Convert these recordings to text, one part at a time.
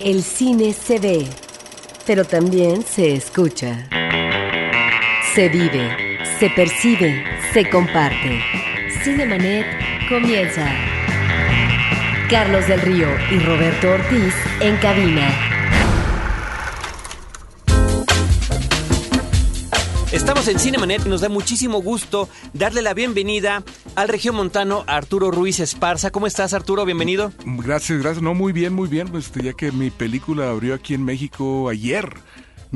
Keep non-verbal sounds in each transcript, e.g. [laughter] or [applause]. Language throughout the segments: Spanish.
El cine se ve, pero también se escucha. Se vive, se percibe, se comparte. Cinemanet comienza. Carlos del Río y Roberto Ortiz en cabina. Estamos en Cinemanet y nos da muchísimo gusto darle la bienvenida al regiomontano Arturo Ruiz Esparza. ¿Cómo estás, Arturo? Bienvenido. Gracias, gracias. No, muy bien, muy bien. Pues, ya que mi película abrió aquí en México ayer.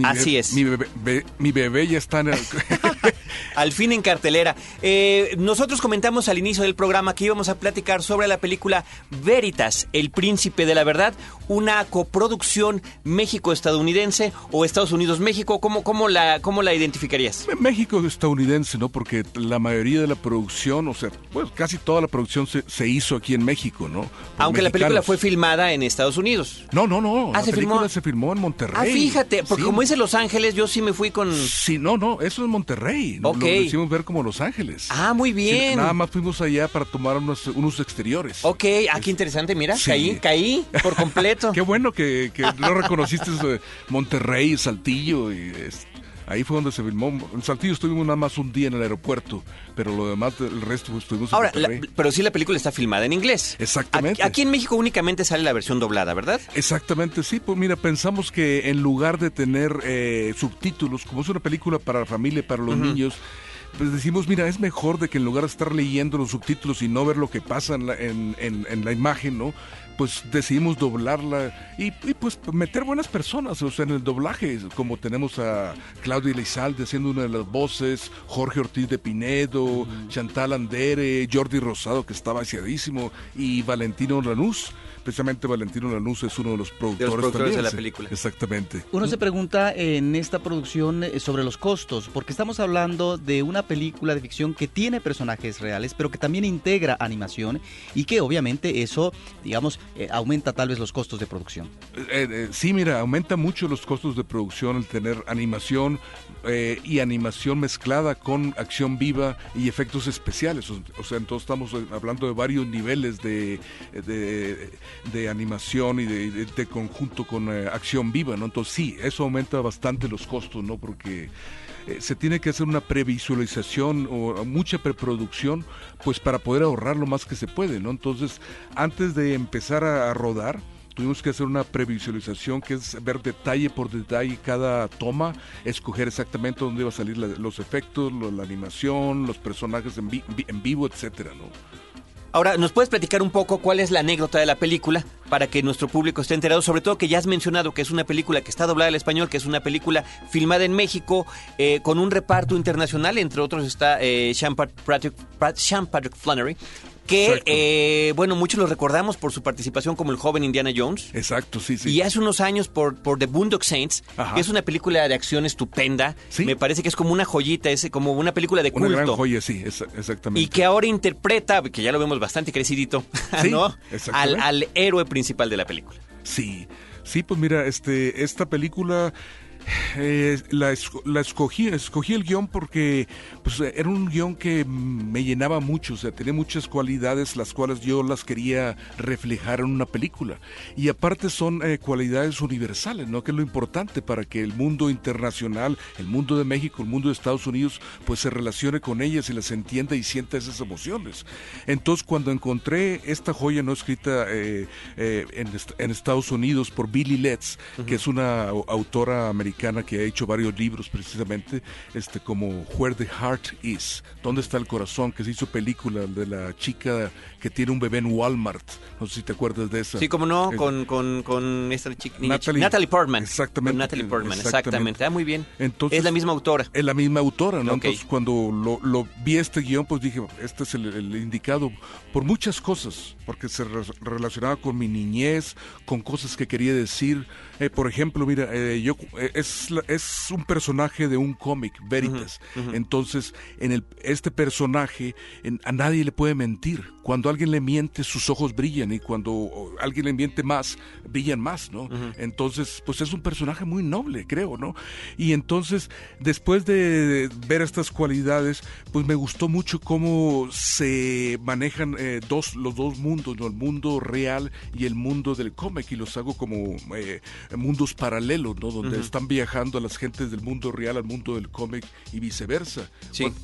Así es. Mi bebé, mi bebé ya está en el... [laughs] [laughs] al fin en cartelera. Eh, nosotros comentamos al inicio del programa que íbamos a platicar sobre la película Veritas, El Príncipe de la Verdad, una coproducción México-estadounidense o Estados Unidos-México. ¿Cómo, cómo, la, ¿Cómo la identificarías? México-estadounidense, ¿no? Porque la mayoría de la producción, o sea, pues casi toda la producción se, se hizo aquí en México, ¿no? Aunque la película fue filmada en Estados Unidos. No, no, no. Ah, la se película filmó. se filmó en Monterrey. Ah, fíjate, porque como dice Los Ángeles, yo sí me fui con. Sí, no, no, eso es Monterrey. Ok. Lo hicimos ver como Los Ángeles. Ah, muy bien. Sí, nada más fuimos allá para tomar unos, unos exteriores. Ok, ah, qué interesante, mira, Sí. caí, caí por completo. [laughs] Qué bueno que, que no reconociste Monterrey, Saltillo y es- ahí fue donde se filmó. En Saltillo estuvimos nada más un día en el aeropuerto, pero lo demás, el resto pues, estuvimos en Ahora, la- pero sí la película está filmada en inglés. Exactamente. Aquí, aquí en México únicamente sale la versión doblada, ¿verdad? Exactamente, sí. Pues mira, pensamos que en lugar de tener eh, subtítulos, como es una película para la familia, para los niños, pues decimos, mira, es mejor de que en lugar de estar leyendo los subtítulos y no ver lo que pasa en la, en, en- en la imagen, ¿no? Pues decidimos doblarla y, y, pues meter buenas personas, o sea, en el doblaje, como tenemos a Claudia Elizalde haciendo una de las voces, Jorge Ortiz de Pinedo, Chantal Andere, Jordi Rosado, que está vaciadísimo, y Valentino Lanús. Precisamente Valentino Lanús es uno de los productores, productores también, de la sí, película. Exactamente. Uno se pregunta en esta producción eh, sobre los costos, porque estamos hablando de una película de ficción que tiene personajes reales, pero que también integra animación y que obviamente eso, digamos, eh, aumenta tal vez los costos de producción. Eh, eh, sí, mira, aumenta mucho los costos de producción el tener animación eh, y animación mezclada con acción viva y efectos especiales. O, o sea, entonces estamos hablando de varios niveles de, de, de animación y de, conjunto con eh, acción viva, ¿no? Entonces sí, eso aumenta bastante los costos, ¿no? Porque eh, se tiene que hacer una previsualización o mucha preproducción, pues para poder ahorrar lo más que se puede, ¿no? Entonces, antes de empezar a, rodar, tuvimos que hacer una previsualización que es ver detalle por detalle cada toma, escoger exactamente dónde iba a salir los efectos, la animación, los personajes en, en vivo, etcétera, ¿no? Ahora, ¿nos puedes platicar un poco cuál es la anécdota de la película para que nuestro público esté enterado? Sobre todo que ya has mencionado que es una película que está doblada al español, que es una película filmada en México eh, con un reparto internacional, entre otros está eh, Sean, Pat- Patrick, Pat- Sean Patrick Flannery, que, eh, bueno, muchos lo recordamos por su participación como el joven Indiana Jones. Exacto, sí, sí. Y hace unos años por, por The Boondock Saints, Ajá. que es una película de acción estupenda. Sí. Me parece que es como una joyita, es como una película de Una culto. gran joya, sí, es- exactamente. Y que ahora interpreta, que ya lo vemos bastante crecidito, [laughs] Sí, ¿no? Al, al héroe principal de la película. Sí, sí, pues mira, este, esta película eh, la, la escogí, escogí el guion porque pues, era un guion que me llenaba mucho, o sea, tenía muchas cualidades las cuales yo las quería reflejar en una película. Y aparte son eh, cualidades universales, ¿no? Que es lo importante para que el mundo internacional, el mundo de México, el mundo de Estados Unidos, pues se relacione con ellas y las entienda y sienta esas emociones. Entonces, cuando encontré esta joya no escrita eh, eh, en, en Estados Unidos por Billy Letts, que es una au- autora americana que ha hecho varios libros precisamente, este como Where the Heart Is, ¿dónde está el corazón? Que se hizo película de la chica que tiene un bebé en Walmart. No sé si te acuerdas de esa. Sí, como no, Eh, con, con, con esta chica, Natalie- Natalie Portman. Exactamente. Natalie Portman, Exactamente. exactamente. Ah, muy bien. Entonces- es la misma autora. Es la misma autora, ¿no? Ok. Entonces, cuando lo, lo vi este guion, pues dije, este es el, el indicado por muchas cosas, porque se re- relacionaba con mi niñez, con cosas que quería decir. Eh, por ejemplo, mira, eh, yo, eh, es, es un personaje de un cómic, Veritas. Entonces, en el, este personaje a nadie le puede mentir. Cuando alguien le miente, sus ojos brillan y cuando alguien le miente más, brillan más, ¿no? Entonces, pues es un personaje muy noble, creo, ¿no? Y entonces, después de ver estas cualidades, pues me gustó mucho cómo se manejan eh, dos, los dos mundos, ¿no? El mundo real y el mundo del cómic y los hago como eh, mundos paralelos, ¿no? Donde están viajando las gentes del mundo real al mundo del cómic y viceversa.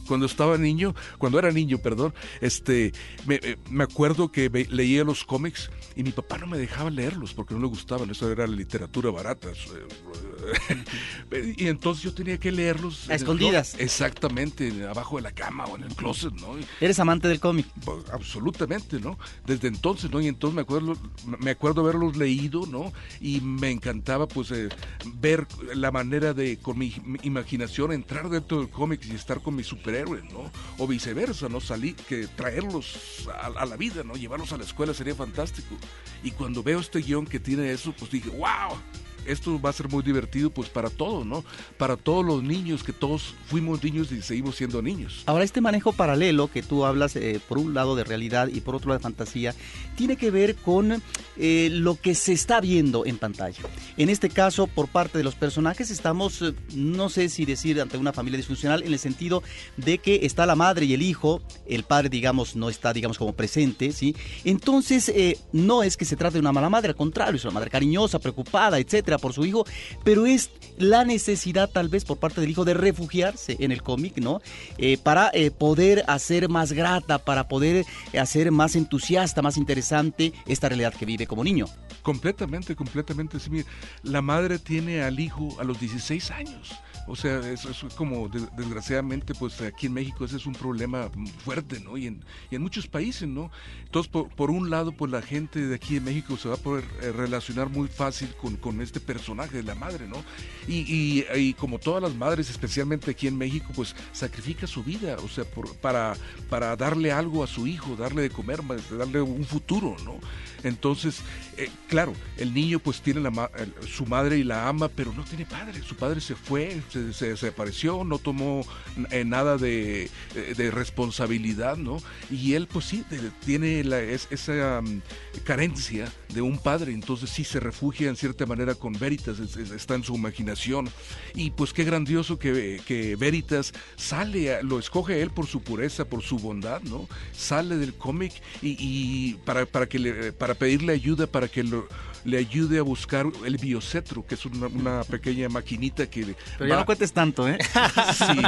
Cuando, estaba niño, cuando era niño, perdón, este, me, eh, me acuerdo que leía los cómics y mi papá no me dejaba leerlos porque no le gustaban, eso era literatura barata. [laughs] y entonces yo tenía que leerlos. A escondidas. Exactamente, abajo de la cama o en el closet, ¿no? ¿Eres amante del cómic? Pues, absolutamente, ¿no? Desde entonces, ¿no? Y entonces me acuerdo, me acuerdo haberlos leído, ¿no? Y me encantaba, pues, eh, ver la manera de, con mi, imaginación, entrar dentro del cómic y estar con mis superhéroes, ¿no? O viceversa, ¿no? Salir, que traerlos a, a la vida, ¿no? Llevarlos a la escuela sería fantástico. Y cuando veo este guion que tiene eso, pues dije, wow, esto va a ser muy divertido pues para todos, ¿no? Para todos los niños, que todos fuimos niños y seguimos siendo niños. Ahora, este manejo paralelo que tú hablas eh, por un lado de realidad y por otro lado de fantasía, tiene que ver con eh, lo que se está viendo en pantalla. En este caso, por parte de los personajes, estamos, eh, no sé si decir ante una familia disfuncional, en el sentido de que está la madre y el hijo, el padre, digamos, no está, digamos, como presente, ¿sí? Entonces, no es que se trate de una mala madre, al contrario, es una madre cariñosa, preocupada, etcétera por su hijo, pero es la necesidad tal vez por parte del hijo de refugiarse en el cómic, ¿no? Eh, para eh, poder hacer más grata, para poder hacer más entusiasta, más interesante esta realidad que vive como niño. Completamente, completamente. Sí, la madre tiene al hijo a los 16 años. O sea, eso es como, desgraciadamente, pues aquí en México ese es un problema fuerte, ¿no? Y en, muchos países, ¿no? Entonces, por, un lado, pues la gente de aquí en México se va a poder eh, relacionar muy fácil con, este personaje de la madre, ¿no? Y, y, como todas las madres, especialmente aquí en México, pues sacrifica su vida, o sea, por, para, para darle algo a su hijo, darle de comer, darle un futuro, ¿no? Entonces, eh, claro, el niño pues tiene la su madre y la ama, pero no tiene padre. Su padre se fue, se, desapareció, no tomó eh, nada de, eh, de, responsabilidad, ¿no? Y él pues sí, tiene esa mm, carencia de un padre, entonces sí se refugia en cierta manera con Veritas, está en su imaginación. Y pues qué grandioso que, que Veritas sale, lo escoge él por su pureza, por su bondad, ¿no? Sale del cómic y, para, para, que le, pedirle ayuda para que lo, le ayude a buscar el biocetro, que es una, pequeña maquinita que... Pero ya no cuentes tanto, ¿eh? [laughs] sí.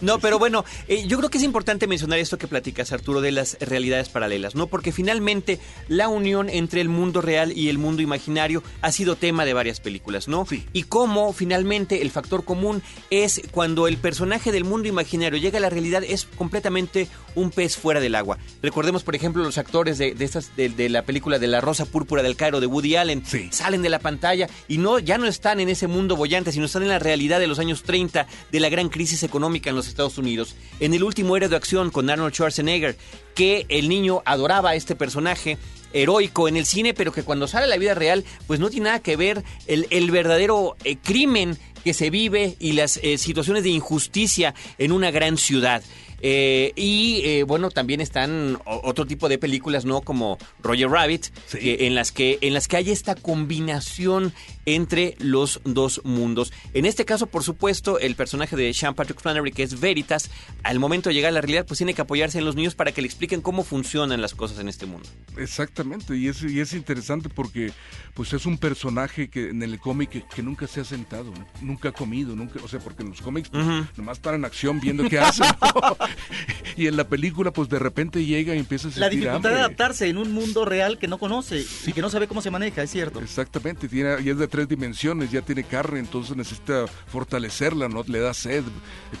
No, pero bueno, eh, yo creo que es importante mencionar esto que platicas, Arturo, de las realidades paralelas, ¿no? Porque finalmente la unión entre el mundo real y el mundo imaginario ha sido tema de varias películas, ¿no? Sí. Y cómo finalmente el factor común es cuando el personaje del mundo imaginario llega a la realidad es completamente un pez fuera del agua. Recordemos, por ejemplo, los actores de, estas, de, la película de La Rosa Púrpura del Cairo de Woody Allen. Salen de la pantalla y no, ya no están en ese mundo bollante, sino están en la realidad de los años 30 de la gran crisis económica en los Estados Unidos. En el último héroe de acción con Arnold Schwarzenegger, que el niño adoraba a este personaje heroico en el cine, pero que cuando sale a la vida real, pues no tiene nada que ver el, verdadero eh, crimen que se vive y las eh, situaciones de injusticia en una gran ciudad. Eh, y eh, bueno, también están otro tipo de películas, ¿no? Como Roger Rabbit, en, las que, en las que hay esta combinación entre los dos mundos. En este caso, por supuesto, el personaje de Sean Patrick Flannery, que es Veritas, al momento de llegar a la realidad, pues tiene que apoyarse en los niños para que le expliquen cómo funcionan las cosas en este mundo. Exactamente, y es, y es interesante porque pues es un personaje que en el cómic que, nunca se ha sentado, nunca ha comido, nunca, o sea, porque en los cómics pues, nomás están en acción viendo qué hacen. [laughs] [laughs] y en la película, pues de repente llega y empieza a sentir La dificultad de adaptarse en un mundo real que no conoce y que no sabe cómo se maneja, es cierto. Exactamente, tiene, y es de tres dimensiones, ya tiene carne, entonces necesita fortalecerla, ¿no? Le da sed,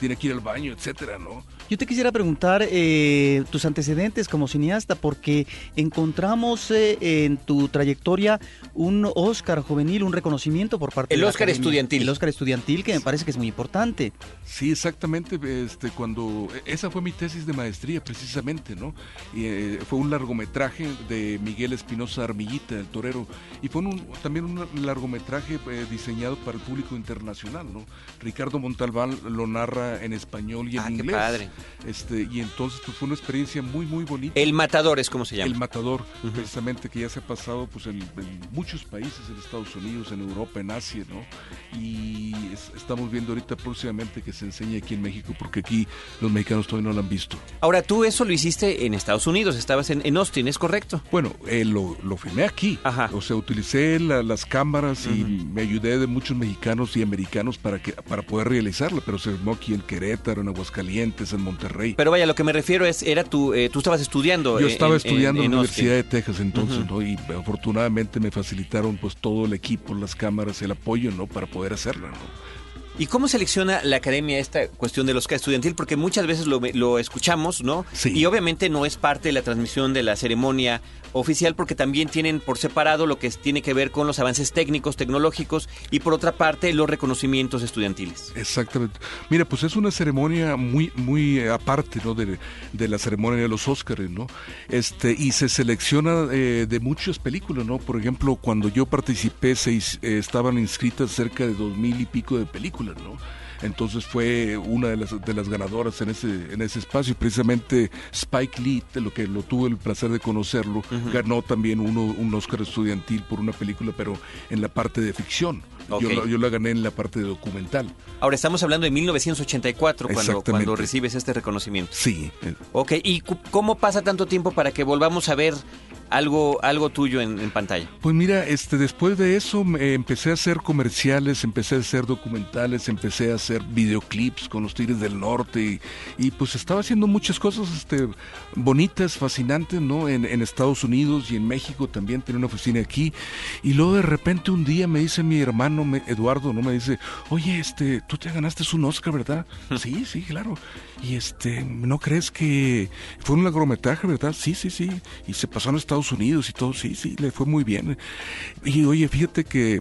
tiene que ir al baño, etcétera, ¿no? Yo te quisiera preguntar eh, tus antecedentes como cineasta, porque encontramos eh, en tu trayectoria un Oscar juvenil, un reconocimiento por parte el de Oscar estudiantil. El Oscar estudiantil, que me parece que es muy importante. Sí, exactamente. Este, cuando es esa fue mi tesis de maestría precisamente, ¿no? Y, eh, fue un largometraje de Miguel Espinosa Armillita, el torero, y fue un, también un largometraje eh, diseñado para el público internacional, ¿no? Ricardo Montalbán lo narra en español y en Ah, qué inglés. padre. Este, y entonces pues, fue una experiencia muy, muy bonita. El Matador es como se llama. El Matador, precisamente, que ya se ha pasado pues, en, en muchos países, en Estados Unidos, en Europa, en Asia, ¿no? Y es- estamos viendo ahorita próximamente que se enseñe aquí en México, porque aquí los mexicanos todavía no lo han visto. Ahora, tú eso lo hiciste en Estados Unidos, estabas en, en Austin, ¿es correcto? Bueno, eh, lo, lo filmé aquí. Ajá. O sea, utilicé la- las cámaras y me ayudé de muchos mexicanos y americanos para que para poder realizarlo, pero se filmó aquí en Querétaro, en Aguascalientes, en Monterrey. Pero vaya, lo que me refiero es, era tu, eh, tú estabas estudiando. Yo estaba en- estudiando en, la Austin. Universidad de Texas entonces, ¿no? Y afortunadamente me facilitaron pues todo el equipo, las cámaras, el apoyo, ¿no? Para poder hacerla, ¿no? ¿Y cómo selecciona la academia esta cuestión del Oscar estudiantil? Porque muchas veces lo, lo escuchamos, ¿no? Sí. Y obviamente no es parte de la transmisión de la ceremonia oficial porque también tienen por separado lo que tiene que ver con los avances técnicos, tecnológicos y por otra parte los reconocimientos estudiantiles. Exactamente. Mira, pues es una ceremonia muy, muy eh, aparte, ¿no? De, de la ceremonia de los Óscares, ¿no? Este, y se selecciona eh, de muchas películas, ¿no? Por ejemplo, cuando yo participé, se, eh, estaban inscritas cerca de dos mil y pico de películas, ¿no? Entonces fue una de las, de las ganadoras en ese, en ese espacio. Precisamente Spike Lee, de lo que lo tuve el placer de conocerlo, ganó también uno, un Oscar estudiantil por una película, pero en la parte de ficción. Yo, yo la gané en la parte de documental. Ahora estamos hablando de 1984 cuando, cuando recibes este reconocimiento. Sí, Ok, ¿y cómo pasa tanto tiempo para que volvamos a ver algo, algo tuyo en, en pantalla? Pues mira, este, después de eso empecé a hacer comerciales, empecé a hacer documentales, empecé a hacer videoclips con los Tigres del Norte y, y, pues estaba haciendo muchas cosas este, bonitas, fascinantes, ¿no? En, en Estados Unidos y en México también tenía una oficina aquí y luego de repente un día me dice mi hermano me- Eduardo, ¿no? Me dice, oye, este, tú te ganaste un Oscar, ¿verdad? [laughs] sí, sí, claro. Y este, ¿no crees que fue un largometraje, verdad? Sí, sí, sí. Y se pasó en Estados Unidos y todo, sí, sí, le fue muy bien. Y oye, fíjate que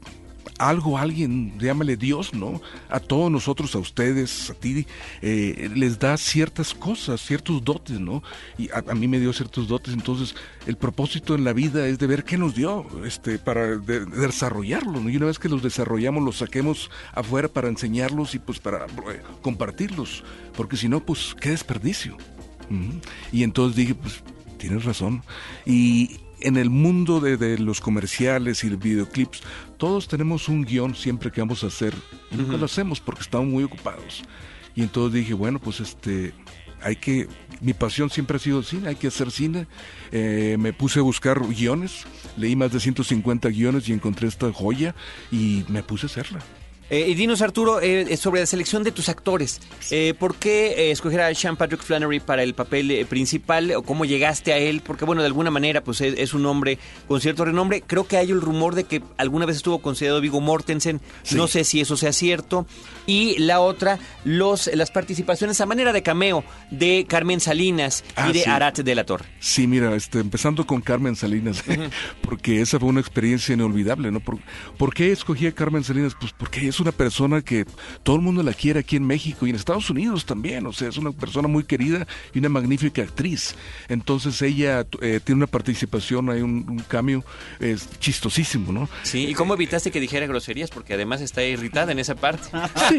algo, alguien, llámale Dios, ¿no? A todos nosotros, a ustedes, a ti, eh, les da ciertas cosas, ciertos dotes, ¿no? Y a, mí me dio ciertos dotes, entonces el propósito en la vida es de ver qué nos dio, este, para de- de desarrollarlos, ¿no? Y una vez que los desarrollamos, los saquemos afuera para enseñarlos y pues para eh, compartirlos, porque si no, pues qué desperdicio. Y entonces dije, pues tienes razón. Y en el mundo de, de los comerciales y videoclips, todos tenemos un guion siempre que vamos a hacer. Y nunca lo hacemos porque estamos muy ocupados. Y entonces dije, bueno, pues este, hay que, mi pasión siempre ha sido el cine, hay que hacer cine. Eh, me puse a buscar guiones, leí más de 150 guiones y encontré esta joya y me puse a hacerla. Eh, y dinos, Arturo, eh, sobre la selección de tus actores. Eh, ¿Por qué eh, escoger a Sean Patrick Flannery para el papel eh, principal? ¿O cómo llegaste a él? Porque, bueno, de alguna manera, pues es, es un hombre con cierto renombre. Creo que hay el rumor de que alguna vez estuvo considerado Vigo Mortensen. Sí. No sé si eso sea cierto. Y la otra, los, las participaciones a manera de cameo de Carmen Salinas y Ah, de sí. Arat de la Torre. Sí, mira, este, empezando con Carmen Salinas, [laughs] porque esa fue una experiencia inolvidable, ¿no? ¿Por, por qué escogí a Carmen Salinas? Pues porque es una persona que todo el mundo la quiere aquí en México y en Estados Unidos también, o sea, es una persona muy querida y una magnífica actriz. Entonces ella eh, tiene una participación, hay un, un cambio es chistosísimo, ¿no? Sí, ¿y cómo evitaste que dijera groserías? Porque además está irritada en esa parte. Sí,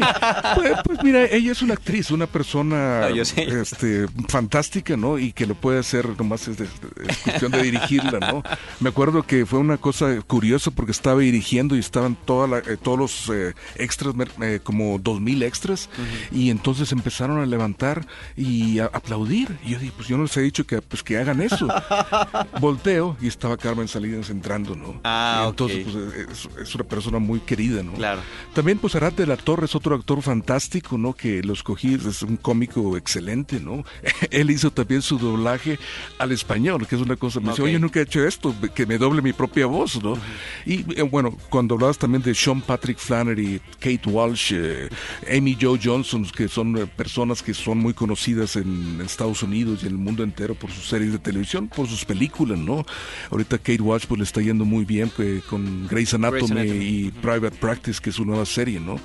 pues, pues mira, ella es una actriz, una persona No, este, fantástica, ¿no? Y que lo puede hacer, nomás es, de- es cuestión de dirigirla, ¿no? Me acuerdo que fue una cosa curiosa porque estaba dirigiendo y estaban toda la- eh, todos los eh, extras, eh, como dos mil extras, y entonces empezaron a levantar y a aplaudir. Y yo dije, pues yo no les he dicho que, pues, que hagan eso. [laughs] Volteo y estaba Carmen Salinas entrando, ¿no? Ah, Y entonces, pues, es, es una persona muy querida, ¿no? Claro. También pues Arat de la Torre es otro actor fantástico, ¿no? Que lo escogí, es un cómico excelente, ¿no? [laughs] Él hizo también su doblaje al español, que es una cosa, me dice, Ok. oye, nunca he hecho esto, que me doble mi propia voz, ¿no? Y eh, bueno, cuando hablabas también de Sean Patrick Flannery, Kate Walsh, eh, Amy Jo Johnson, que son eh, personas que son muy conocidas en Estados Unidos y en el mundo entero por sus series de televisión, por sus películas, ¿no? Ahorita Kate Walsh pues le está yendo muy bien con Grey's Anatomy, y Private Practice, que es su nueva serie, ¿no?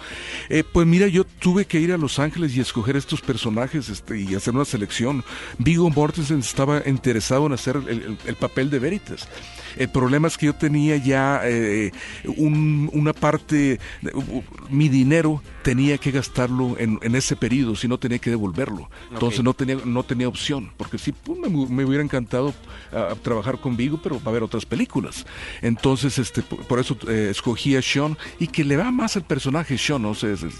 pues mira, yo tuve que ir a Los Ángeles y escoger estos personajes este, y hacer una selección. Vigo Mortensen estaba interesado en hacer el papel de Veritas. El problema es que yo tenía ya eh, una parte, mi dinero tenía que gastarlo en, ese periodo, si no tenía que devolverlo. Entonces no tenía no tenía opción, porque sí, pues, me, hubiera encantado ah, trabajar con Vigo, pero va a haber otras películas. Entonces, este, por, eso eh, escogí a Sean y que le va más el personaje Sean, ¿no?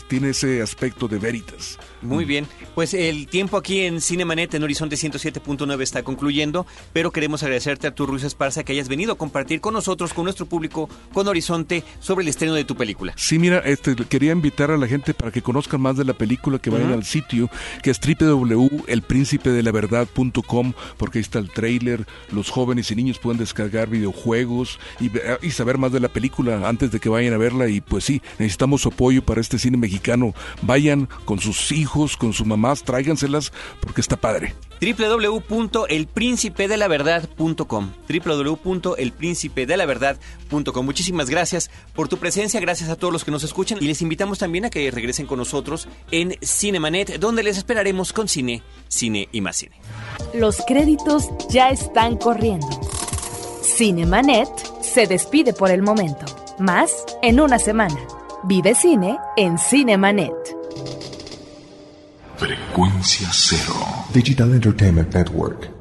tiene ese aspecto de veritas. Muy bien, pues el tiempo aquí en Cinemanet en Horizonte 107.9 está concluyendo, pero queremos agradecerte a tu Ruiz Esparza que hayas venido a compartir con nosotros, con nuestro público, con Horizonte sobre el estreno de tu película. Sí, mira, este, quería invitar a la gente para que conozcan más de la película, que vayan al sitio que es www.elprincipedelaverdad.com, porque ahí está el trailer, los jóvenes y niños pueden descargar videojuegos y, y saber más de la película antes de que vayan a verla y pues sí, necesitamos su apoyo para este cine mexicano. Vayan con sus hijos, con sus mamás, tráiganselas porque está padre www.elprincipedelaverdad.com www.elprincipedelaverdad.com Muchísimas gracias por tu presencia, gracias a todos los que nos escuchan y les invitamos también a que regresen con nosotros en Cinemanet, donde les esperaremos con cine, cine y más cine. Los créditos ya están corriendo. Cinemanet se despide por el momento. Más en una semana. Vive cine en Cinemanet. Frecuencia cero. Digital Entertainment Network.